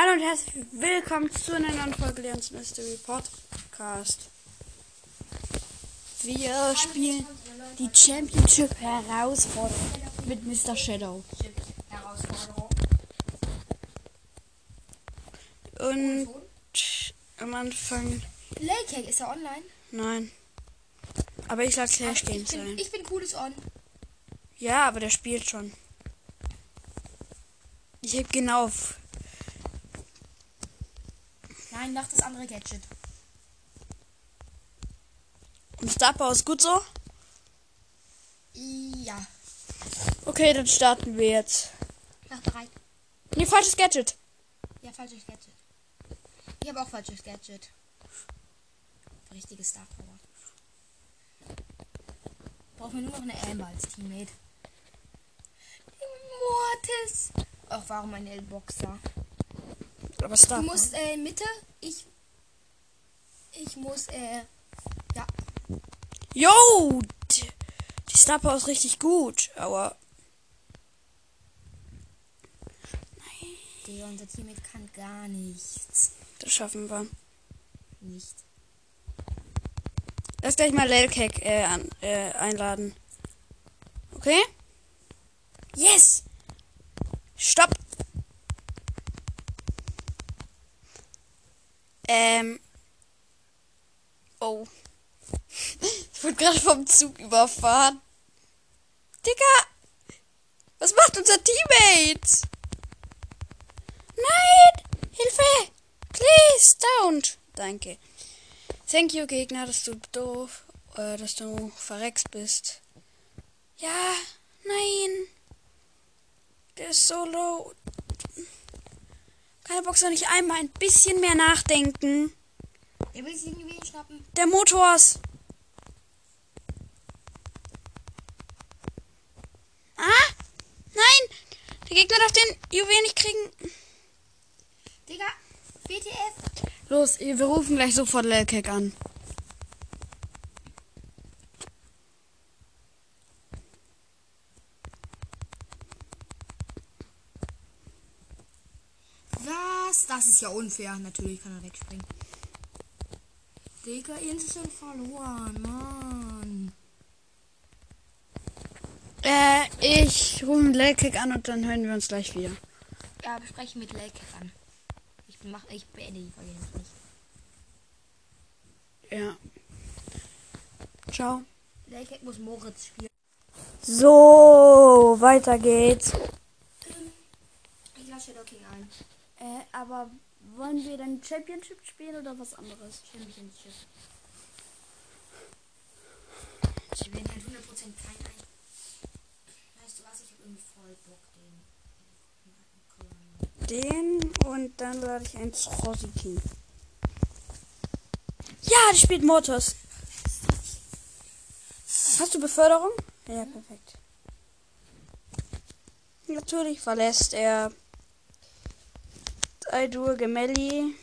Hallo und herzlich willkommen zu einer neuen Folge Leons Mystery Podcast. Wir spielen die Championship Herausforderung mit Mr. Shadow. Herausforderung. Und am Anfang. Laycake, ist er online? Nein. Aber ich lasse Clash Games sein. ich bin cooles on. Ja, aber der spielt schon. Ich heb genau auf. Nein, mach das andere Gadget. Und Star Power ist gut so? Ja. Okay, dann starten wir jetzt. Mach bereit. Nee, falsches Gadget. Ja, falsches Gadget. Ich habe auch falsches Gadget. Richtiges Star Power. Brauchen wir nur noch eine Amber als Teammate. Mortis. Ach, warum ein L-Boxer? Aber Star Du musst äh, Mitte. Ich. Ich muss äh. Ja. Yo! Die, Star Power ist richtig gut, aber. Digga, unser Teammate kann gar nichts. Das schaffen wir. Nicht. Lass gleich mal Lelkek äh, an, äh, einladen. Okay? Yes! Stopp! Ähm. Oh. Ich wurde gerade vom Zug überfahren. Digga! Was macht unser Teammate? Nein! Hilfe! Please, don't! Danke. Thank you, Gegner, dass du doof, äh, dass du verreckst bist. Ja, nein. Der ist so low. Kann der Boxer nicht einmal ein bisschen mehr nachdenken? Er will sich irgendwie schnappen. Der Motors. Ah? Nein! Der Gegner darf den Juwel nicht kriegen. Digga, WTF. Los, wir rufen gleich sofort Lelkek an. Was? Das ist ja unfair. Natürlich kann er wegspringen. Digga, schon verloren, Mann. Äh, ich rufe Lelkek an und dann hören wir uns gleich wieder. Ja, bespreche mit Lake an. Ich, mach, ich beende die Folge nicht. Ja. Ciao. Lake muss Moritz spielen. So, weiter geht's. Ich lasse Shadow King ein. Äh, aber wollen wir dann Championship spielen oder was anderes? Championship. Ich bin halt 100% kein ein. Weißt du was? Ich habe irgendwie voll Bock, den. Den und dann lade ich ein Rossi King. Ja, die spielt Motors. Hast du Beförderung? Ja, perfekt. Natürlich verlässt er Aidur Gemelli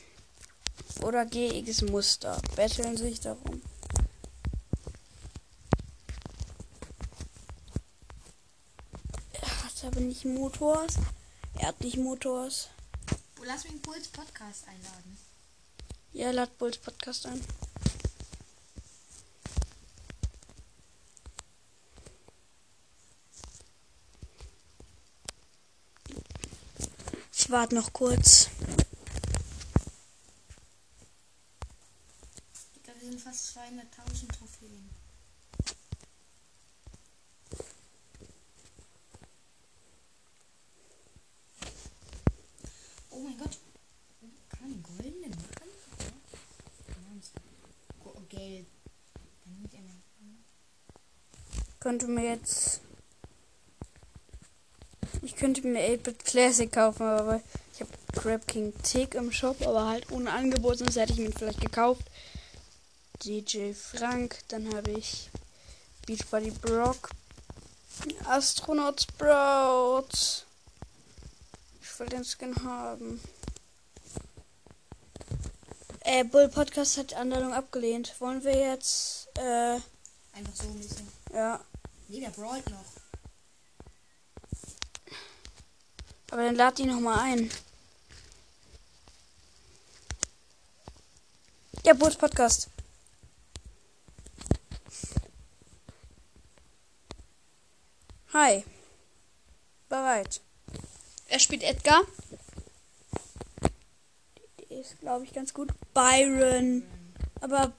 oder GX Muster. Betteln sich darum. Er hat aber nicht Motors. Er hat nicht Motors. Lass mich Puls Podcast einladen. Ja, lad Bulls Podcast ein. Ich warte noch kurz. Ich glaube, wir sind fast 200.000 Trophäen. Oh mein Gott. Kann man goldene machen? Ja. Geld. Könnte mir jetzt. Ich könnte mir 8-Bit Classic kaufen, aber ich habe Crab King Tick im Shop, aber halt ohne Angebot, sonst hätte ich ihn vielleicht gekauft. DJ Frank, dann habe ich Beachbody Brock, Astronaut Sprout. Ich will den Skin haben. Äh, Bull Podcast hat die Anladung abgelehnt. Wollen wir jetzt, äh, Einfach so ein bisschen. ja. Nee, der brawlt noch. Aber dann lad die nochmal ein. Der Boots Podcast. Hi. Bereit. Er spielt Edgar. Die ist, glaube ich, ganz gut. Byron. Aber.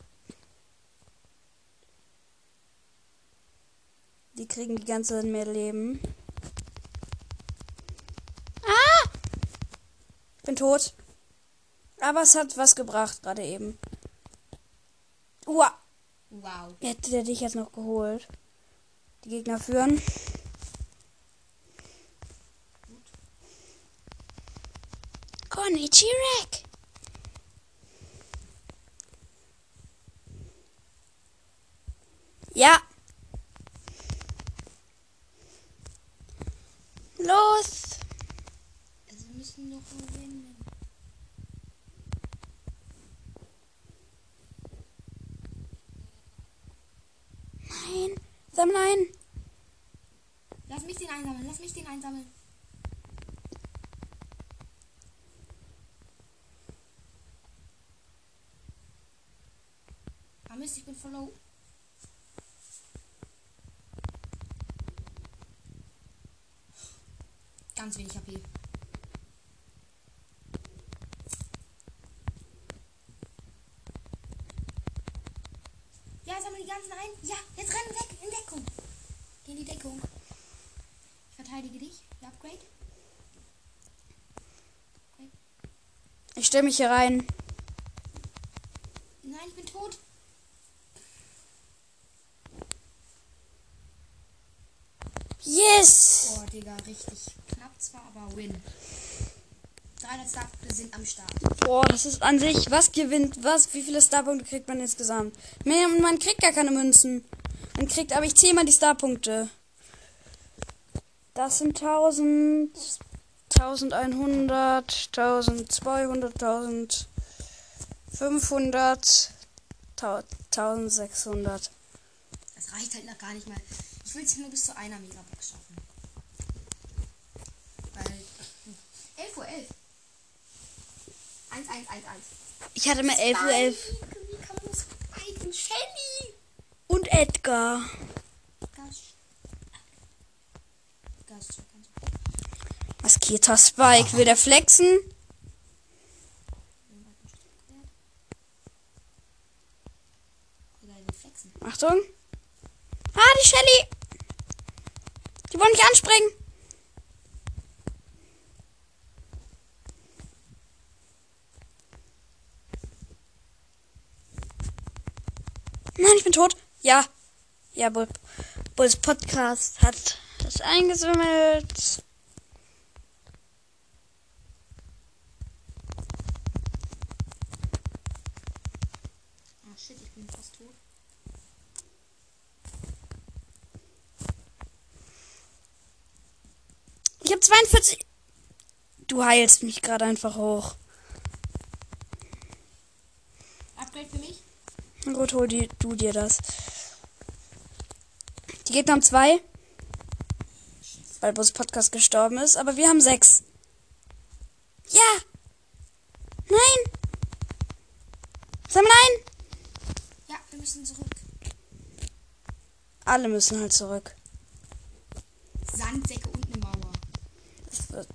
Die kriegen die ganze Zeit mehr Leben. Bin tot. Aber es hat was gebracht gerade eben. Uah. Wow. Hätte der dich jetzt noch geholt. Die Gegner führen. Konnichirak. Ja. Los. Also wir müssen noch gewinnen. Nein. Sammel ein. Lass mich den einsammeln, lass mich den einsammeln. Ah Mist, ich bin voll low. Ganz wenig HP. Ganzen ein. Ja, jetzt rennen weg in Deckung. Geh in die Deckung. Ich verteidige dich. Ja, Upgrade. Ich stelle mich hier rein. Nein, ich bin tot. Yes. Oh, Digga, richtig knapp zwar, aber win. 300 Starpunkte sind am Start. Boah, das ist an sich, was gewinnt was? Wie viele Starpunkte kriegt man insgesamt? Man, man kriegt gar keine Münzen. Man kriegt aber ich zehnmal die Starpunkte. Das sind 1000, 1100, 1200, 1500, 1600. Das reicht halt noch gar nicht mal. Ich will es nur bis zu einer Megabox schaffen. Weil. 11 Uhr 11. 1, 1, 1, 1. Ich hatte mal 11 Uhr 11. Wie kann man das fighten? Shelly! Und Edgar. Maskierter Spike. Will der flexen? Achtung. Ah, die Shelly. Die wollen mich anspringen. Nein, ich bin tot. Ja. Ja, Bull, Bulls Podcast hat das eingesammelt. Ah, shit, ich bin fast tot. Ich habe 42. Du heilst mich gerade einfach hoch. Upgrade für mich? Gut, hol die, du dir das. Die Gegner haben zwei. Weil Bus Podcast gestorben ist. Aber wir haben sechs. Ja. Nein. Sammel ein. Ja, wir müssen zurück. Alle müssen halt zurück. Sandsäcke und eine Mauer. Das, wird,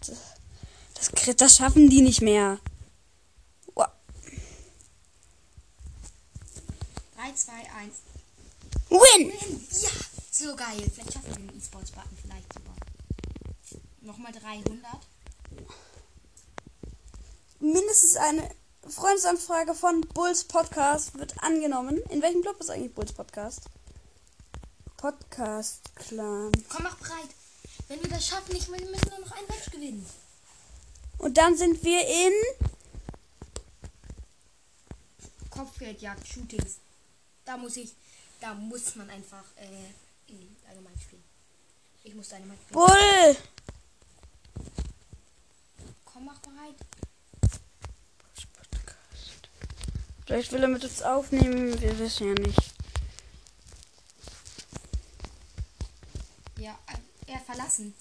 das, das schaffen die nicht mehr. Wow. 3, 2, 1. Win. Ja, so geil. Vielleicht schaffen wir den E-Sports-Button vielleicht sogar. Nochmal 300. Mindestens eine Freundesanfrage von Bulls Podcast wird angenommen. In welchem Club ist eigentlich Bulls Podcast? Podcast Clan. Komm, mach breit. Wenn wir das schaffen, ich, wir müssen nur noch ein Match gewinnen. Und dann sind wir in. Kopfgeldjagd, Shootings. Da muss ich, da muss man einfach äh, in allgemein spielen. Ich muss Dynamite spielen. Bull! Komm, mach bereit. Vielleicht will er mit uns aufnehmen, wir wissen ja nicht. Ja, äh, er verlassen.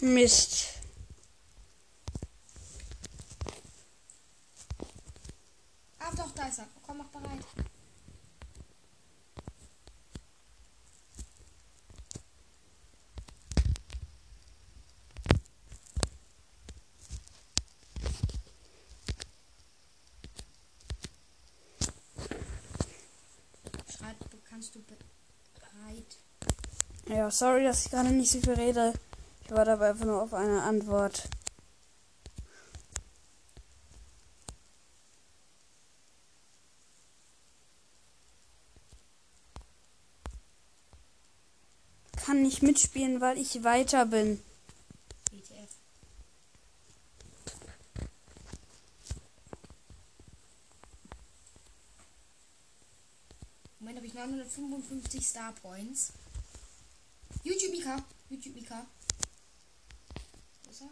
Mist. Da ist er. Komm, mach bereit. Schreib, kannst du bereit? Ja, sorry, dass ich gerade nicht so viel rede. Ich warte aber einfach nur auf eine Antwort. Kann nicht mitspielen, weil ich weiter bin. Moment, habe ich 955 Star Points. YouTube Mika. YouTube Mika. Wo ist er?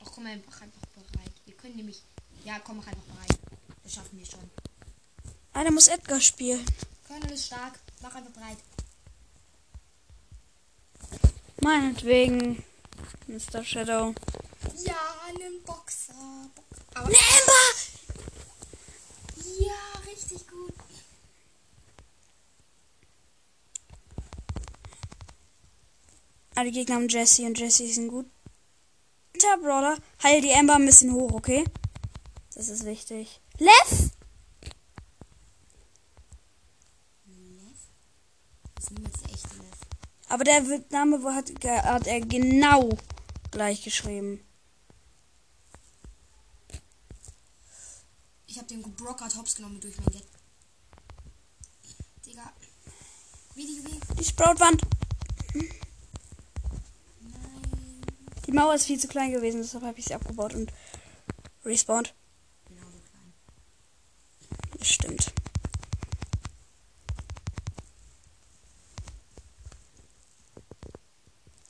Ach komm einfach einfach bereit. Wir können nämlich. Ja, komm mach einfach bereit. Das schaffen wir schon. Einer muss Edgar spielen. Colonel ist stark. Mach einfach bereit. Meinetwegen. Mr. Shadow. Ja, einen Boxer. Aber Ne, Amber! ja, richtig gut. Alle Gegner haben Jesse und Jesse ist ein guter Brawler. Heil die Amber ein bisschen hoch, okay? Das ist wichtig. Lev! Lev? Das der echte Lev. Aber der Name wo hat, hat er genau gleich geschrieben. Ich habe den Brock hat hops genommen durch mein Get. Digga. Wie die wie? Die Sproutwand. Nein. Die Mauer ist viel zu klein gewesen, deshalb habe ich sie abgebaut und respawned. Genau so klein. Das stimmt.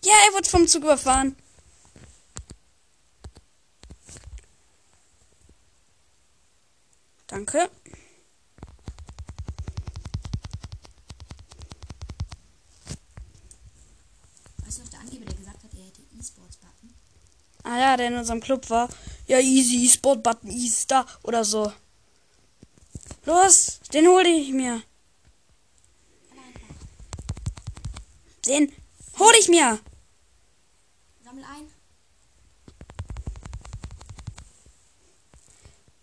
Ja, er wurde vom Zug überfahren. Danke. Weißt du noch der Angeber, der gesagt hat, er hätte E-Sports-Button? Ah ja, der in unserem Club war. Ja, easy, Sport-Button, easy, da oder so. Los, den hol ich mir. Den hol ich mir. Sammel ein.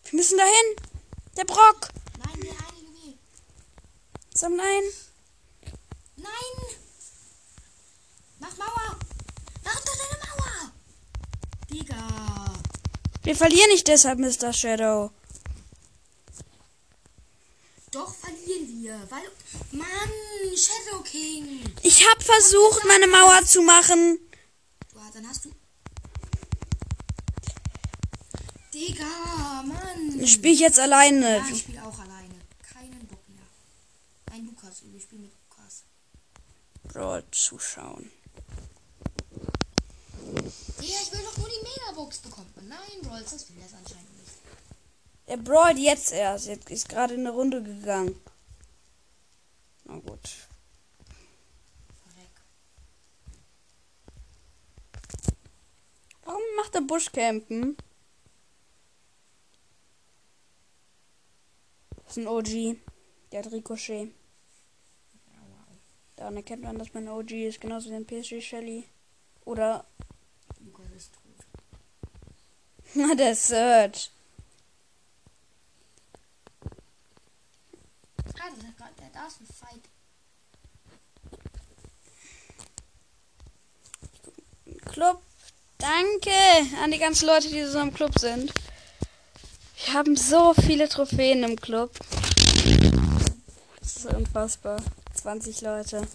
Wir müssen dahin. Der Brock. Nein, der eine Junge. Sammel ein. Nein! Mach Mauer! Mach doch deine Mauer! Digga! Wir verlieren nicht deshalb, Mr. Shadow. Doch verlieren wir, weil. Mann, Shadow King! Ich habe versucht, meine Mauer zu machen. Dann hast du. Digga, Mann! Spiele ich jetzt alleine. Ja, ich spiele auch alleine. Keinen Bock mehr. Ein Lukas, wir spielen mit Lukas. Brawl zuschauen. Digga, ich will doch nur die Megabox bekommen. Nein, Rolls, das will das anscheinend nicht. Er brawlt jetzt erst. Jetzt ist gerade in eine Runde gegangen. Na gut. Warum macht er Buschcampen? Das ist ein OG. Der hat Ricochet. Daran erkennt man, dass man OG ist. Genauso wie ein PSG Shelly. Oder Lukas ist tot. der Search. Ah, der, der, der, da ist ein Fight. Club. Danke an die ganzen Leute, die so im Club sind. Wir haben so viele Trophäen im Club. Das ist unfassbar. 20 Leute.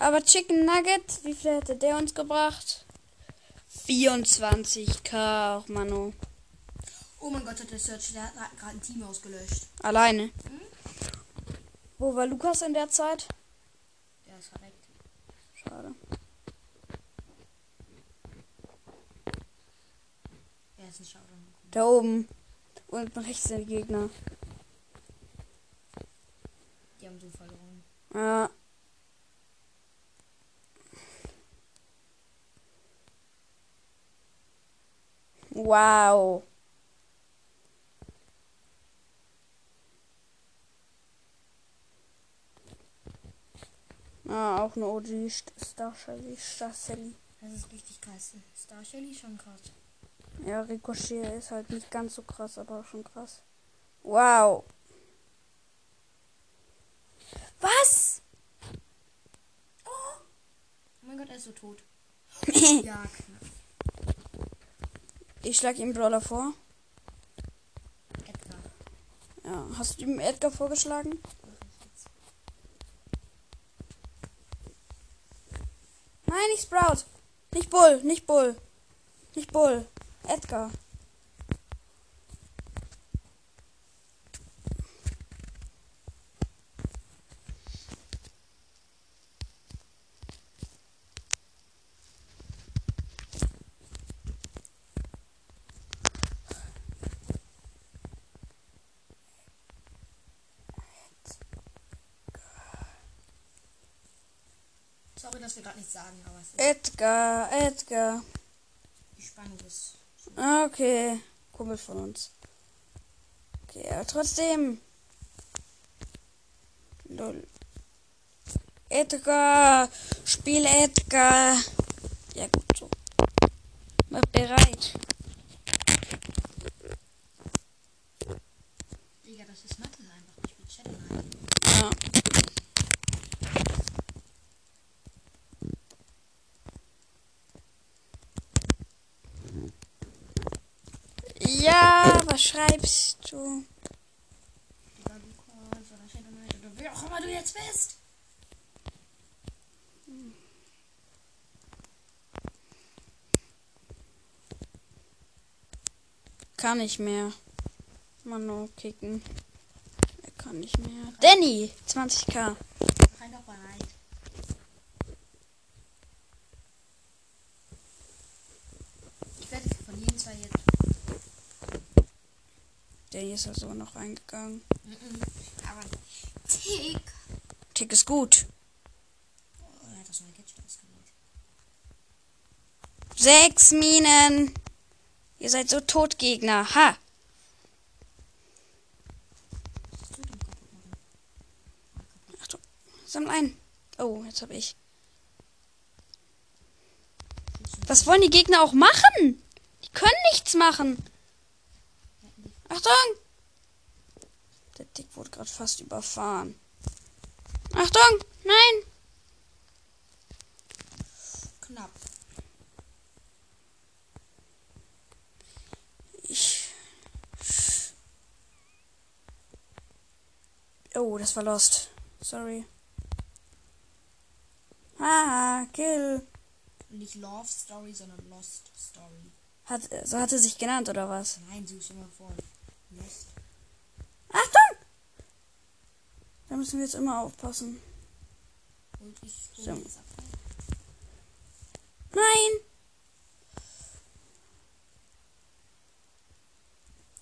Aber Chicken Nugget, wie viel hätte der uns gebracht? 24k, ach Manu. Oh mein Gott, hat der Search, der hat gerade ein Team ausgelöscht. Alleine. Wo war Lukas in der Zeit? Der ist verreckt. Schade. Da oben. Unten rechts sind Gegner. Die haben so verloren. Ja. Wow. Ah, auch eine OG Star Shelly. Star Shelly. Das ist richtig krass. Star Shelly schon krass. Ja, Ricochet ist halt nicht ganz so krass, aber schon krass. Wow. Was? Oh mein Gott, er ist so tot. ich Ja, knapp. schlage ihm Brawler vor. Edgar. Ja, hast du ihm Edgar vorgeschlagen? Ich. Nein, nicht Sprout. Nicht Bull, nicht Bull. Nicht Bull. Edgar. Sorry, dass wir gerade nichts sagen, aber es ist Edgar, Edgar. die Spannung ist. Okay. Kumpel von uns. Okay, aber trotzdem. Lol. Edgar. Spiel Edgar. Ja, gut so. Mach bereit. Digga, das ist Mathe einfach nicht mit Chat rein. Ja. Ja, was schreibst du? Lukas oder Shadow Knight oder wer auch immer du jetzt bist. Kann nicht mehr. Mano kicken. Er kann nicht mehr. Danny, 20k. Mach einfach bereit. Ich werde von jedem zwei jetzt. Danny ist also noch reingegangen. Aber Tick. Tick ist gut. Oh, er hat das neue Gadget ausgewählt. Sechs Minen. Ihr seid so Totgegner. Ha. Achtung. Sammel ein. Oh, jetzt hab ich. Was wollen die Gegner auch machen? Die können nichts machen. Achtung! Der Dick wurde gerade fast überfahren. Achtung! Nein! Knapp. Ich. Oh, das war Lost. Sorry. Ah, Kill. Nicht Love Story, sondern Lost Story. Hat, so hat er sich genannt, oder was? Nein, such immer vor. Lost. Achtung! Da müssen wir jetzt immer aufpassen. Und ich So. Nein!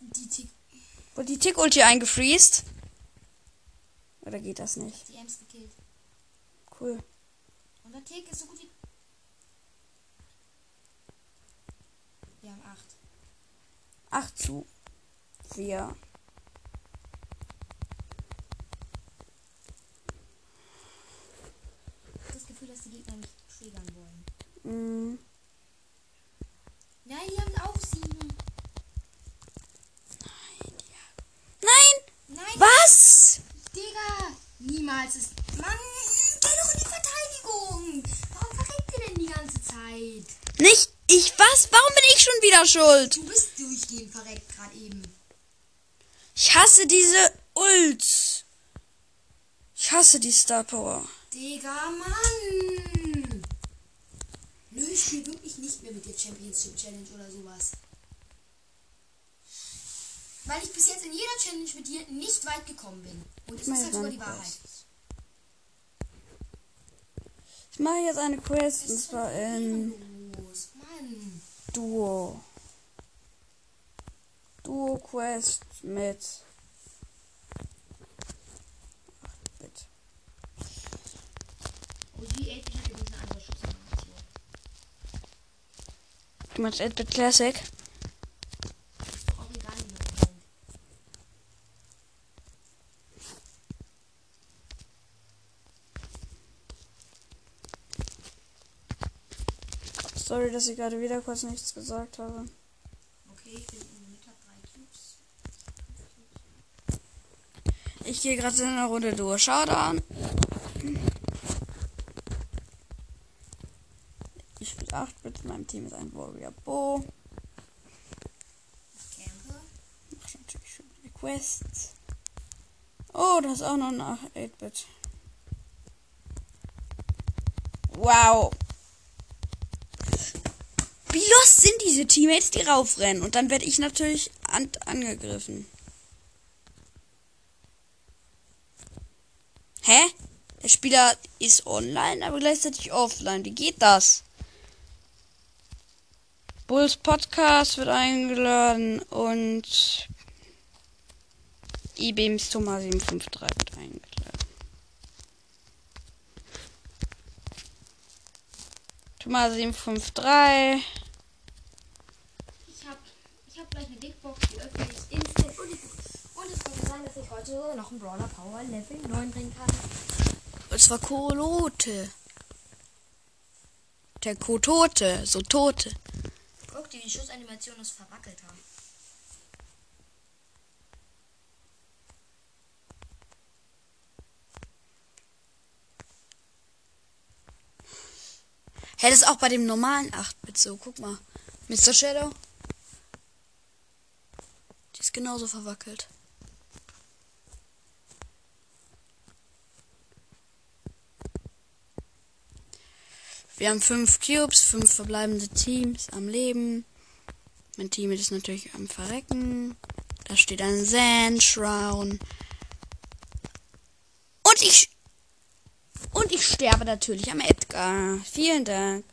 Die Tick. Wurde die Tick-Ulti eingefriest? Oder geht das nicht? Die Ems gekillt. Cool. Und der Tick ist so gut wie. Wir haben acht. 8 zu 4. Ich hab das Gefühl, dass die Gegner mich triggern wollen. Mm. Nein, die haben auch sieben. Nein! Nein, Was? Digga! Niemals ist. Mann, geh doch in die Verteidigung! Warum verreckt ihr denn die ganze Zeit? Nicht ich was? Warum bin ich schon wieder schuld? Du bist durchgehend verreckt gerade eben. Ich hasse diese Ults. Ich hasse die Star Power. Digga, Mann! Nö, ich spiele wirklich nicht mehr mit der Championship Challenge oder sowas. Weil ich bis jetzt in jeder Challenge mit dir nicht weit gekommen bin. Und es ist halt sogar die Wahrheit. Ich mache jetzt eine Quest und ist zwar in. Duo. Duo Quest mit. Ach, bitte. Oh, die 8 hat übrigens eine andere Schussanimation. Du meinst 8-Bit Classic? Sorry, dass ich gerade wieder kurz nichts gesagt habe. Okay, ich bin Ich gehe gerade in einer Runde durch. Schau da an. Ich spiele 8 Bit. In meinem Team ist ein Warrior Bo. Ich campe. Mach ich natürlich schon die Quests. Oh, das ist auch noch ein 8-Bit. Wow. Wie los sind diese Teammates, die raufrennen? Und dann werde ich natürlich an angegriffen. Hä? Der Spieler ist online, aber gleichzeitig offline. Wie geht das? Bulls Podcast wird eingeladen und IBMs Thomas 753 wird eingeladen. Thomas 753. Ich hab, ich hab gleich eine Big Box, die öffne ich instant. Und, ich, und es könnte sein, dass ich heute sogar noch einen Brawler Power Level 9 bringen kann. Und zwar Kolote. Der Kotote, so Tote. Guck, die Schussanimation ist verwackelt haben. Hä, das ist auch bei dem normalen 8-Bit so. Guck mal. Mr. Shadow. Die ist genauso verwackelt. Wir haben fünf Cubes, fünf verbleibende Teams am Leben. Mein Team ist natürlich am Verrecken. Da steht ein Sandshroud. Und ich und ich sterbe natürlich am Edgar. Vielen Dank.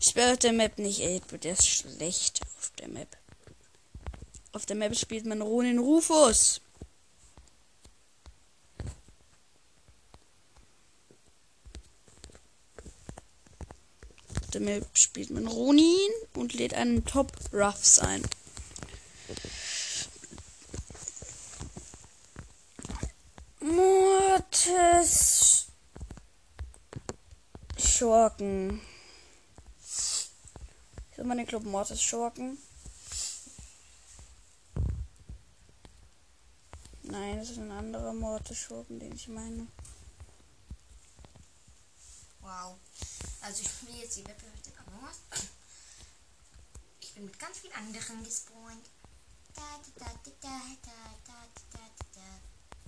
Ich spiele auf der Map nicht 8 der ist schlecht auf der Map. Auf der Map spielt man Ronin Rufus. Der spielt man Ronin und lädt einen Top Ruffs ein. Mortis Schurken. Ist immer den Club Mortis Schurken. Nein, das ist ein anderer Mortis Schurken, den ich meine. Wow. Also ich spiele jetzt die Wettbewerb der Among Ich bin mit ganz vielen anderen gespawnt.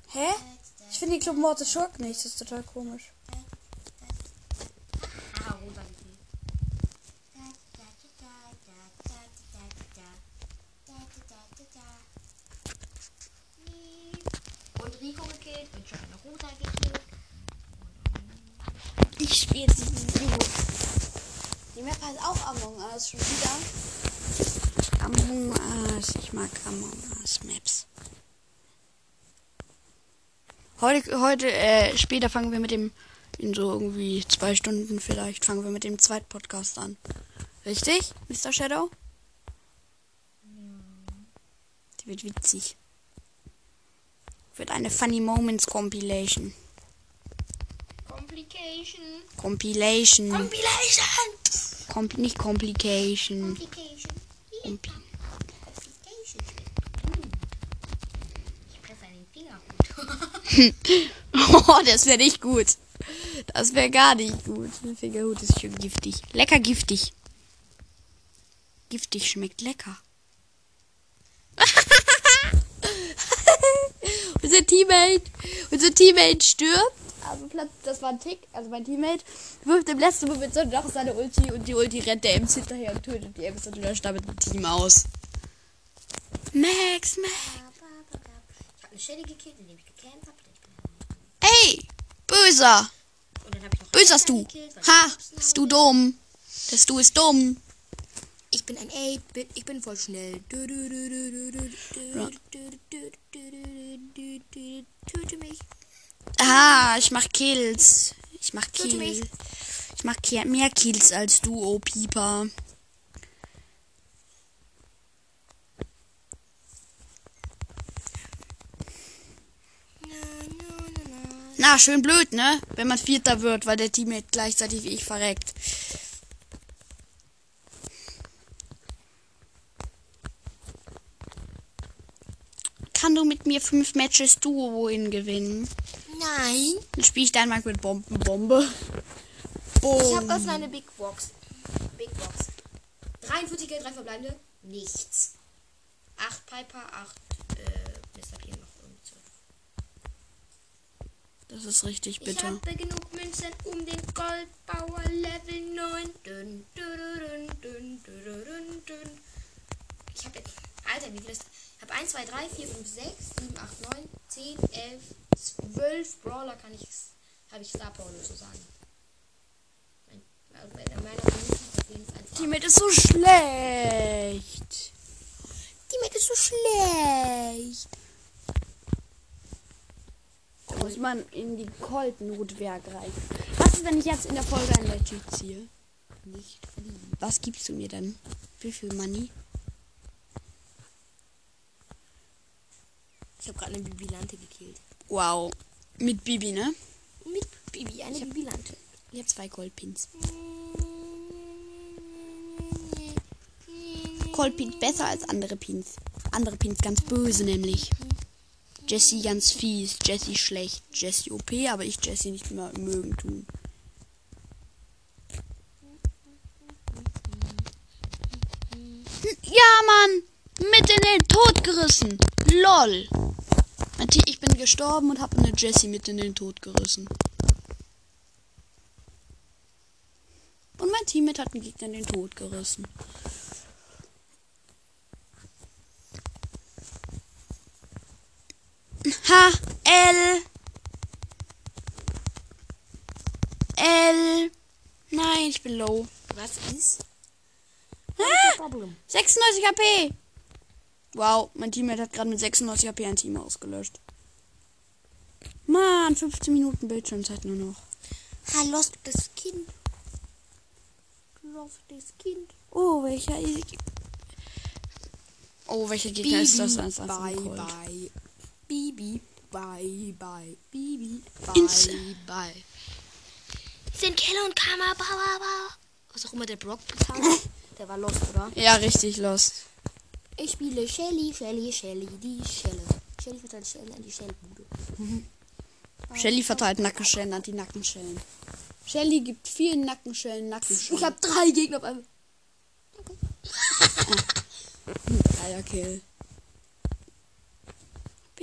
Hä? Ich finde die Mortis Schurken nicht, das ist total komisch. Mag Among Maps. Heute, heute, äh, später fangen wir mit dem, in so irgendwie zwei Stunden vielleicht, fangen wir mit dem zweiten Podcast an. Richtig, Mr. Shadow? Die wird witzig. Wird eine Funny Moments Compilation. Complication. Compilation. Compilation. Compl nicht Complication. Complication. Compli Complication. Hm. Ich treffe einen Fingerhut. oh, das wäre nicht gut. Das wäre gar nicht gut. Ein Fingerhut ist schön giftig. Lecker giftig. Giftig schmeckt lecker. unser Teammate, unser Teammate stirbt. Also Platz, das war ein Tick. Also mein Teammate wirft im letzten Moment so noch seine Ulti und die Ulti rennt der Ems hinterher und tötet die Ems und löscht damit ein Team aus. Max, Max. Ich habe eine Shelly gekillt, indem ich gecampt habe. Hey, böser. Böserst du. Ha, bist du dumm. Das du ist dumm. Ich bin ein Ape, ich bin voll schnell. Töte mich. Ah, ich mach Kills. Ich mach Kills. Ich mach mehr Kills als du, oh Pieper. Na, schön blöd, ne? Wenn man Vierter wird, weil der Teammate gleichzeitig wie ich verreckt. Kann du mit mir fünf Matches Duo in gewinnen? Nein. Dann spiele ich Dynamite mit Bombenbombe. Boom. Ich habe öfter eine Big Box. Big Box. 43 Geld, 3 verbleibende. Nichts. 8 Piper, 8 Das ist richtig Ich bitter. habe genug Münzen um den Goldbauer Level 9. Dün, dün, dün, dün, dün, dün, dün. Ich habe jetzt. Alter, wie viel ist. Ich habe 1, 2, 3, 4, 5, 6, 7, 8, 9, 10, 11, 12 Brawler kann ich. Habe ich Star Power sozusagen. Mein, also meiner Meinung Die mit ist so schlecht. Die Map ist so schlecht. Da muss man in die Colt-Notwerk rein. Was ist, wenn ich jetzt in der Folge ein Legit ziehe? Nicht verlieben. Was gibst du mir dann? Wie viel Money? Ich habe gerade eine Bibilante gekillt. Wow. Mit Bibi, ne? Mit Bibi, eine Bibilante. Ich habe zwei Goldpins. Goldpins besser als andere Pins. Andere Pins ganz böse nämlich. Jessie ganz fies, Jessie schlecht, Jessie OP, aber ich Jessie nicht mehr mögen tun. Ja, Mann! Mit in den Tod gerissen. LOL. Ich bin gestorben und habe eine Jessie mit in den Tod gerissen. Und mein Teammate hat einen Gegner in den Tod gerissen. H, L. L. Nein, ich bin low. Was ist? Ah, Problem. 96 HP. Wow, mein Teammate hat gerade mit 96 HP ein Team ausgelöscht. Mann, 15 Minuten Bildschirmzeit nur noch. Ha, lost das Kind. Lost das Kind. Oh, welcher. Oh, welcher Gegner ist das? Bye, bye. Bibi, bye, bye. Bibi, bye, Ins- bye. Sind Keller und Kammer, Bauer, Bauer. Was auch immer der Brock getan hat. Der war lost, oder? Ja, richtig lost. Ich spiele Shelly, Shelly, Shelly, die Schelle. Shelly verteilt Shelly an die Shellbude. Shelly verteilt Nackenschellen an die Nackenschellen. Shelly gibt vier Nackenschellen, Nackenschellen. Ich habe drei Gegner auf einmal. Eierkill.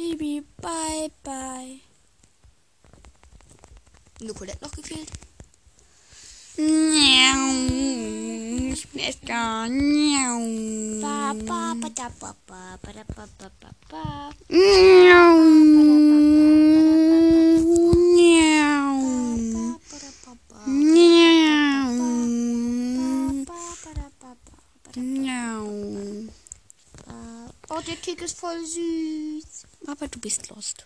Baby, bye, bye. Nur Colette noch gefehlt. Ich bin echt gar Oh, der Kick ist voll süß. Aber du bist lost.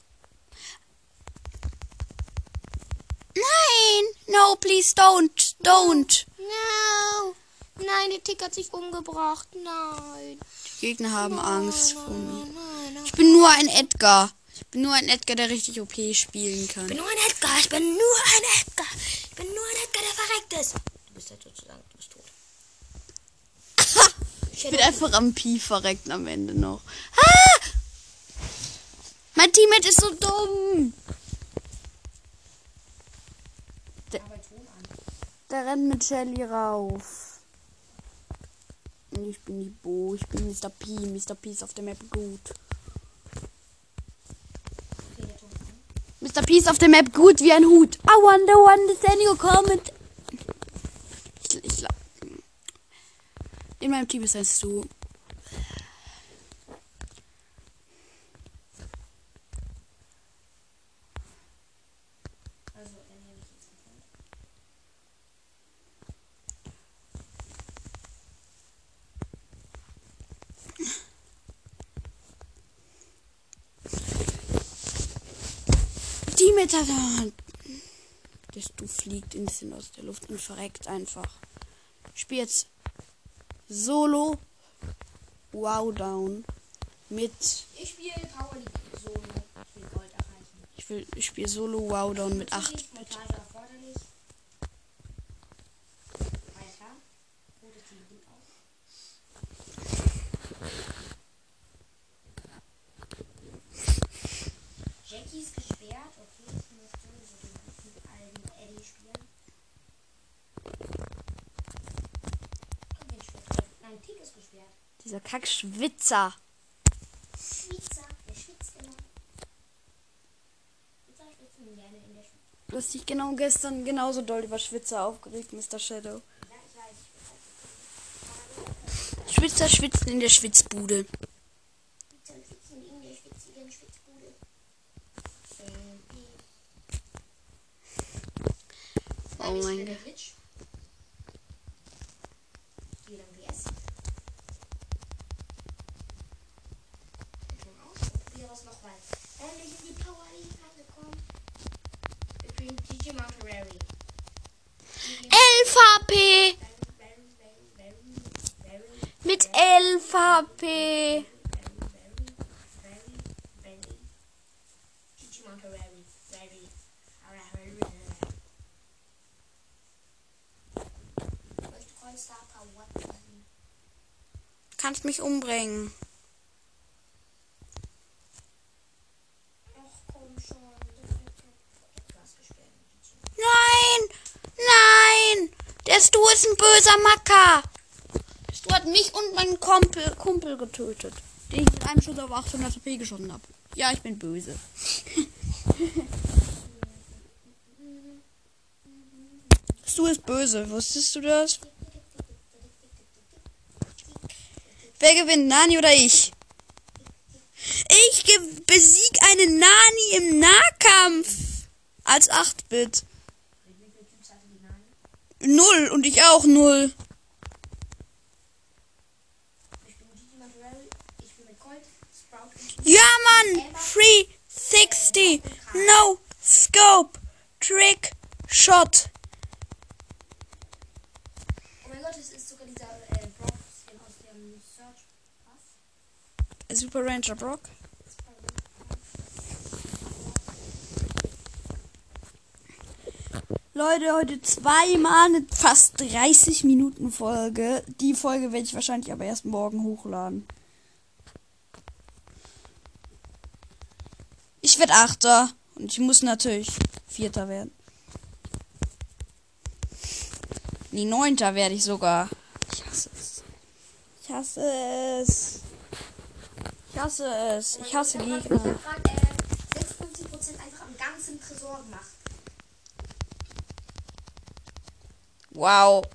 Nein! No, please don't. Don't. No. Nein, der Tick hat sich umgebracht. Nein. Die Gegner haben Angst vor mir. Nein. Ich bin nur ein Edgar. Ich bin nur ein Edgar, der richtig OP spielen kann. Ich bin nur ein Edgar. Ich bin nur ein Edgar. Ich bin nur ein Edgar, der verreckt ist. Du bist halt sozusagen, du bist tot. Ich bin einfach am Pi verreckt am Ende noch. Ah! Mein Teammate ist so dumm. Der, der rennt mit Shelly rauf. Und Ich bin die Bo, ich bin Mr. P. Mr. P ist auf der Map gut. Mr. P ist auf der Map gut wie ein Hut. I wonder when the Daniel comment. Ich, ich, in meinem Team ist heißt du. Teammate hat. Das du fliegt instant aus der Luft und verreckt einfach. Spiel jetzt Solo Wow Down mit. Ich spiele Power League Solo. Ich will Gold erreichen. Ich will ich spiele Solo Wow Down mit 8 Nicht Montage erforderlich. Weiter. Rotes Team geht auf. Nein, Tick ist gesperrt. Dieser Kackschwitzer. Schwitzer, der schwitzt immer. Schwitzer schwitzen gerne in der Schwitze. Du hast dich genau gestern genauso doll über Schwitzer aufgeregt, Mr. Shadow. Ja, ich weiß. Schwitzer schwitzen in der Schwitzbude. Schwitzer schwitzen in der schwitzigen Schwitzbude. Oh mein Gott. HP! Kannst mich umbringen. Nein! Nein! Der Stu ist ein böser Macker! Mich und meinen Kumpel, Kumpel getötet. Den ich mit einem Schuss auf 800 HP geschossen habe. Ja, ich bin böse. Stu ist böse. Wusstest du das? Wer gewinnt, Nani oder ich? Ich besieg einen Nani im Nahkampf. Als 8-Bit. Null und ich auch null. Ja, Mann! 360. No scope. Trick shot. Oh mein Gott, es ist sogar dieser äh, Brock-Skin aus dem Search. Was? Super Ranger Brock. Leute, heute zweimal eine fast 30 Minuten Folge. Die Folge werde ich wahrscheinlich aber erst morgen hochladen. Ich werde Achter. Und ich muss natürlich Vierter werden. Nee, Neunter werde ich sogar. Ich hasse es. Ich hasse es. Ich hasse es. Ich hasse Ich Gegner. habe gerade äh, 56% einfach am ganzen Tresor gemacht. Wow.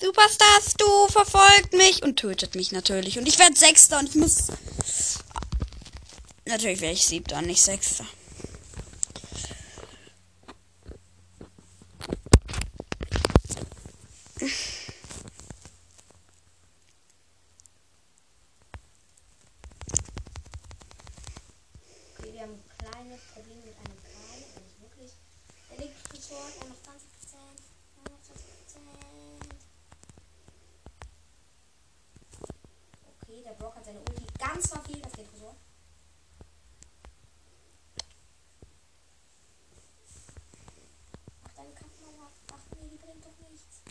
Superstars, du verfolgt mich und tötet mich natürlich. Und ich werde Sechster und ich muss. Natürlich werde ich Siebter, nicht Sechster. Also. Der liegt Tresor, er noch 20%. Er noch 20%. Okay, der Brock hat seine Ulti ganz verfehlt auf den Tresor. Ach, deine Kampfmauer. Ach nee, die bringt doch nichts.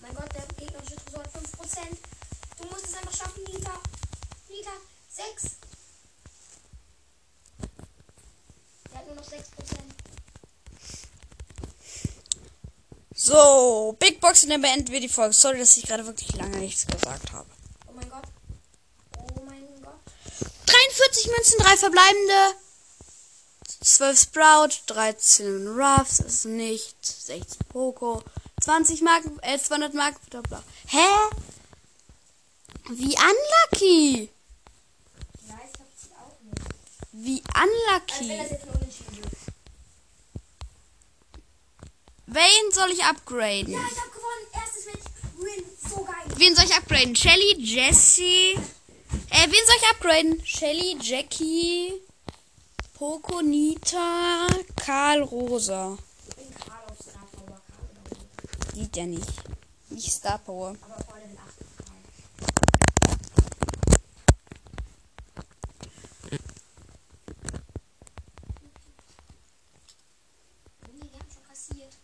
Mein Gott, der gegnerische Tresor hat 5%. Du musst es einfach schaffen, Liter. Liter 6. Der hat nur noch 6%. So, Big Box und dann beenden wir die Folge. Sorry, dass ich gerade wirklich lange nichts gesagt habe. Oh mein Gott. Oh mein Gott. 43 Münzen, 3 verbleibende. 12 Sprout, 13 Ruffs, das ist nicht. 16 Poco, 20 Marken, äh, 200 Marken, bla bla. Hä? Wie unlucky? Weiß, ich hab sie auch nicht. Wie unlucky? jetzt ein Unentschieden wird. Wen soll ich upgraden? Ja, ich hab gewonnen. Erstes Match. Win. So geil. Wen soll ich upgraden? Shelly, Jessie. Äh, wen soll ich upgraden? Shelly, Jackie, Poco, Nita, Karl, Rosa. Ich bin Karl auf Star Power. Sieht ja nicht. Nicht Star Power. Aber vor Level 8 ist Karl. Nee, wir haben schon kassiert.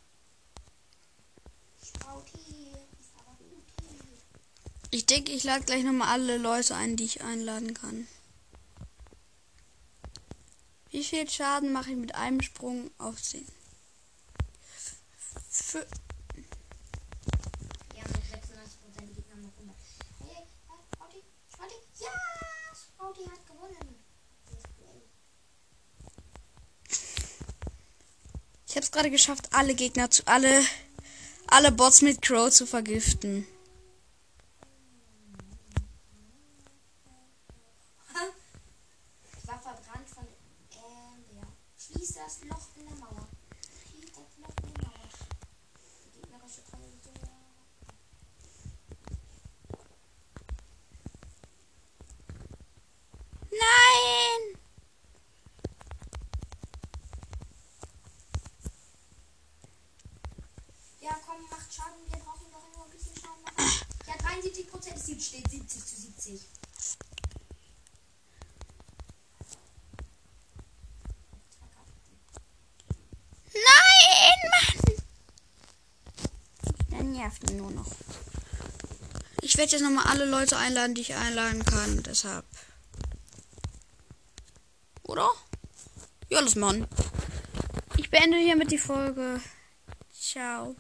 Spauti ist aber gut. Ich denke, ich lade gleich nochmal alle Leute ein, die ich einladen kann. Wie viel Schaden mache ich mit einem Sprung auf 10? Für Wir haben noch 96% Gegner haben noch 100. Hey, hey, Sprouty, Sprouty, ja! Sprouty hat gewonnen. Das ist cool. ich habe es gerade geschafft, alle Gegner zu alle alle Bots mit Crow zu vergiften. Ich war verbrannt von Amber. Schließ das Loch in der Mauer. Schließ das Loch in der Mauer. Die gegnerische Tresor. Nein! Ja, komm, macht Schaden. Wir brauchen doch nur ein bisschen Schaden machen. Ja, 73 Prozent. Es steht 70 zu 70. Nein, Mann! Nervt nur noch. Ich werde jetzt nochmal alle Leute einladen, die ich einladen kann. Deshalb. Oder? Ja, lass machen. Ich beende hiermit die Folge. Ciao.